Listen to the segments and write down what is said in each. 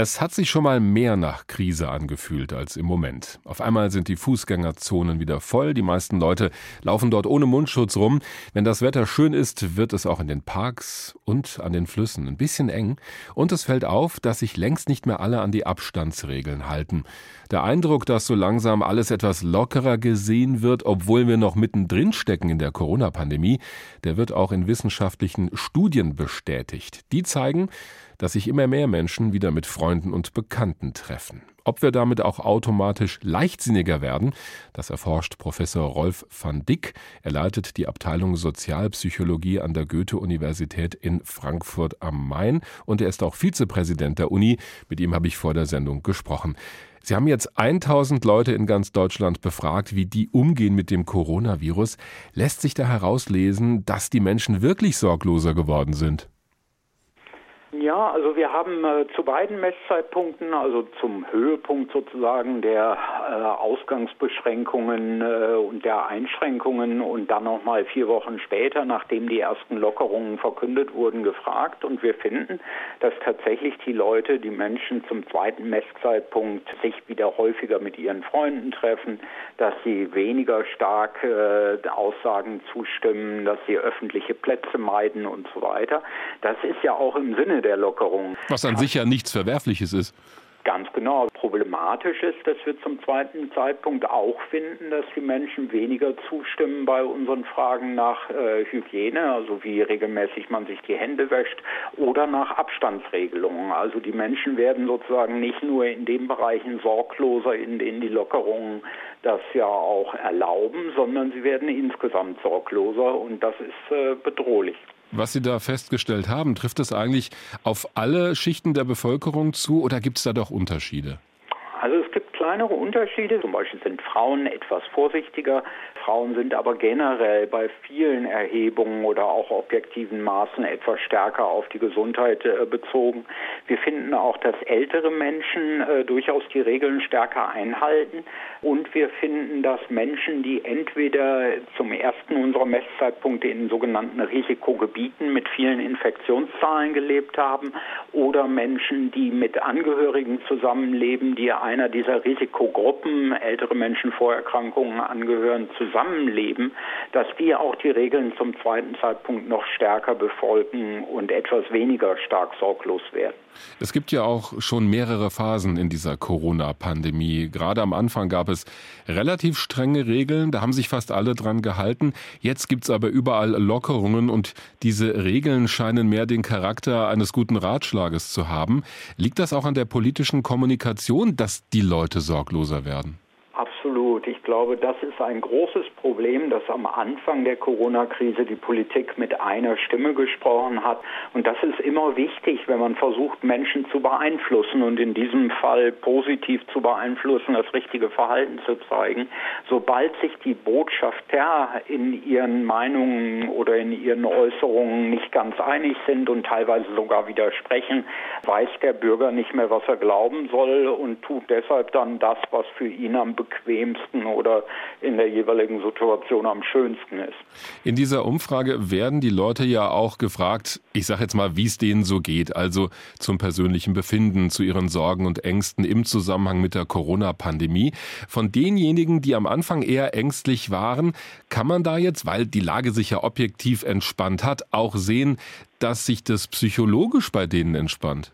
Es hat sich schon mal mehr nach Krise angefühlt als im Moment. Auf einmal sind die Fußgängerzonen wieder voll, die meisten Leute laufen dort ohne Mundschutz rum. Wenn das Wetter schön ist, wird es auch in den Parks und an den Flüssen ein bisschen eng. Und es fällt auf, dass sich längst nicht mehr alle an die Abstandsregeln halten. Der Eindruck, dass so langsam alles etwas lockerer gesehen wird, obwohl wir noch mittendrin stecken in der Corona-Pandemie, der wird auch in wissenschaftlichen Studien bestätigt. Die zeigen, dass sich immer mehr Menschen wieder mit Freunden und Bekannten treffen. Ob wir damit auch automatisch leichtsinniger werden, das erforscht Professor Rolf van Dick. Er leitet die Abteilung Sozialpsychologie an der Goethe-Universität in Frankfurt am Main und er ist auch Vizepräsident der Uni. Mit ihm habe ich vor der Sendung gesprochen. Sie haben jetzt 1000 Leute in ganz Deutschland befragt, wie die umgehen mit dem Coronavirus. Lässt sich da herauslesen, dass die Menschen wirklich sorgloser geworden sind? Ja, also wir haben äh, zu beiden Messzeitpunkten, also zum Höhepunkt sozusagen der äh, Ausgangsbeschränkungen äh, und der Einschränkungen und dann nochmal vier Wochen später, nachdem die ersten Lockerungen verkündet wurden, gefragt. Und wir finden, dass tatsächlich die Leute, die Menschen zum zweiten Messzeitpunkt sich wieder häufiger mit ihren Freunden treffen, dass sie weniger stark äh, Aussagen zustimmen, dass sie öffentliche Plätze meiden und so weiter. Das ist ja auch im Sinne der Lockerung. Was an sich ja nichts Verwerfliches ist. Ganz genau. Problematisch ist, dass wir zum zweiten Zeitpunkt auch finden, dass die Menschen weniger zustimmen bei unseren Fragen nach äh, Hygiene, also wie regelmäßig man sich die Hände wäscht, oder nach Abstandsregelungen. Also die Menschen werden sozusagen nicht nur in den Bereichen sorgloser, in denen die Lockerungen das ja auch erlauben, sondern sie werden insgesamt sorgloser und das ist äh, bedrohlich. Was Sie da festgestellt haben, trifft es eigentlich auf alle Schichten der Bevölkerung zu oder gibt es da doch Unterschiede? Kleinere Unterschiede. Zum Beispiel sind Frauen etwas vorsichtiger. Frauen sind aber generell bei vielen Erhebungen oder auch objektiven Maßen etwas stärker auf die Gesundheit äh, bezogen. Wir finden auch, dass ältere Menschen äh, durchaus die Regeln stärker einhalten. Und wir finden, dass Menschen, die entweder zum ersten unserer Messzeitpunkte in sogenannten Risikogebieten mit vielen Infektionszahlen gelebt haben oder Menschen, die mit Angehörigen zusammenleben, die einer dieser Risikogruppen, ältere Menschen Vorerkrankungen angehören, zusammenleben, dass die auch die Regeln zum zweiten Zeitpunkt noch stärker befolgen und etwas weniger stark sorglos werden. Es gibt ja auch schon mehrere Phasen in dieser Corona-Pandemie. Gerade am Anfang gab es relativ strenge Regeln, da haben sich fast alle dran gehalten. Jetzt gibt es aber überall Lockerungen und diese Regeln scheinen mehr den Charakter eines guten Ratschlages zu haben. Liegt das auch an der politischen Kommunikation, dass die Leute sorgloser werden? Absolut. Ich glaube, das ist ein großes Problem, dass am Anfang der Corona-Krise die Politik mit einer Stimme gesprochen hat. Und das ist immer wichtig, wenn man versucht, Menschen zu beeinflussen und in diesem Fall positiv zu beeinflussen, das richtige Verhalten zu zeigen. Sobald sich die Botschafter in ihren Meinungen oder in ihren Äußerungen nicht ganz einig sind und teilweise sogar widersprechen, weiß der Bürger nicht mehr, was er glauben soll und tut deshalb dann das, was für ihn am bequemsten oder in der jeweiligen Situation am schönsten ist. In dieser Umfrage werden die Leute ja auch gefragt, ich sage jetzt mal, wie es denen so geht, also zum persönlichen Befinden, zu ihren Sorgen und Ängsten im Zusammenhang mit der Corona-Pandemie. Von denjenigen, die am Anfang eher ängstlich waren, kann man da jetzt, weil die Lage sich ja objektiv entspannt hat, auch sehen, dass sich das psychologisch bei denen entspannt?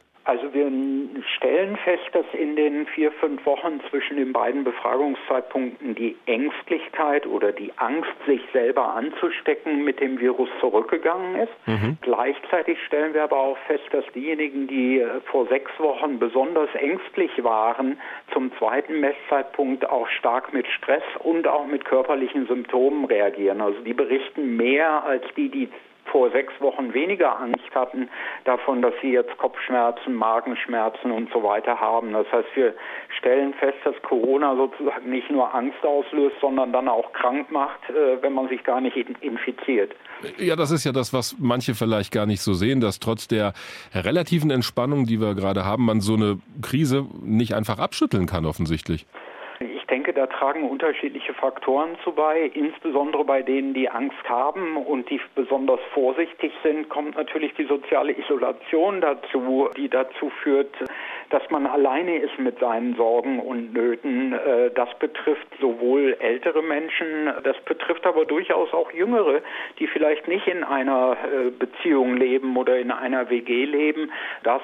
Wir stellen fest, dass in den vier, fünf Wochen zwischen den beiden Befragungszeitpunkten die Ängstlichkeit oder die Angst, sich selber anzustecken, mit dem Virus zurückgegangen ist. Mhm. Gleichzeitig stellen wir aber auch fest, dass diejenigen, die äh, vor sechs Wochen besonders ängstlich waren, zum zweiten Messzeitpunkt auch stark mit Stress und auch mit körperlichen Symptomen reagieren. Also die berichten mehr als die, die vor sechs Wochen weniger Angst hatten davon, dass sie jetzt Kopfschmerzen, Magenschmerzen und so weiter haben. Das heißt, wir stellen fest, dass Corona sozusagen nicht nur Angst auslöst, sondern dann auch krank macht, äh, wenn man sich gar nicht infiziert. Ja, das ist ja das, was manche vielleicht gar nicht so sehen, dass trotz der relativen Entspannung, die wir gerade haben, man so eine Krise nicht einfach abschütteln kann, offensichtlich denke, da tragen unterschiedliche Faktoren zu bei. Insbesondere bei denen, die Angst haben und die besonders vorsichtig sind, kommt natürlich die soziale Isolation dazu, die dazu führt, dass man alleine ist mit seinen Sorgen und Nöten. Äh, das betrifft sowohl ältere Menschen, das betrifft aber durchaus auch Jüngere, die vielleicht nicht in einer äh, Beziehung leben oder in einer WG leben. Das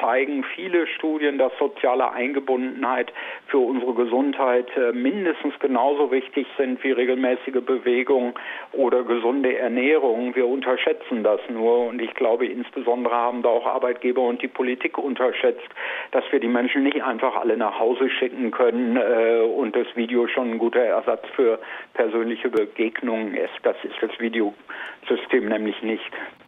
zeigen viele Studien, dass soziale Eingebundenheit für unsere Gesundheit äh, mindestens genauso wichtig sind wie regelmäßige Bewegung oder gesunde Ernährung. Wir unterschätzen das nur und ich glaube insbesondere haben da auch Arbeitgeber und die Politik unterschätzt, dass wir die Menschen nicht einfach alle nach Hause schicken können äh, und das Video schon ein guter Ersatz für persönliche Begegnungen ist. Das ist das Videosystem nämlich nicht.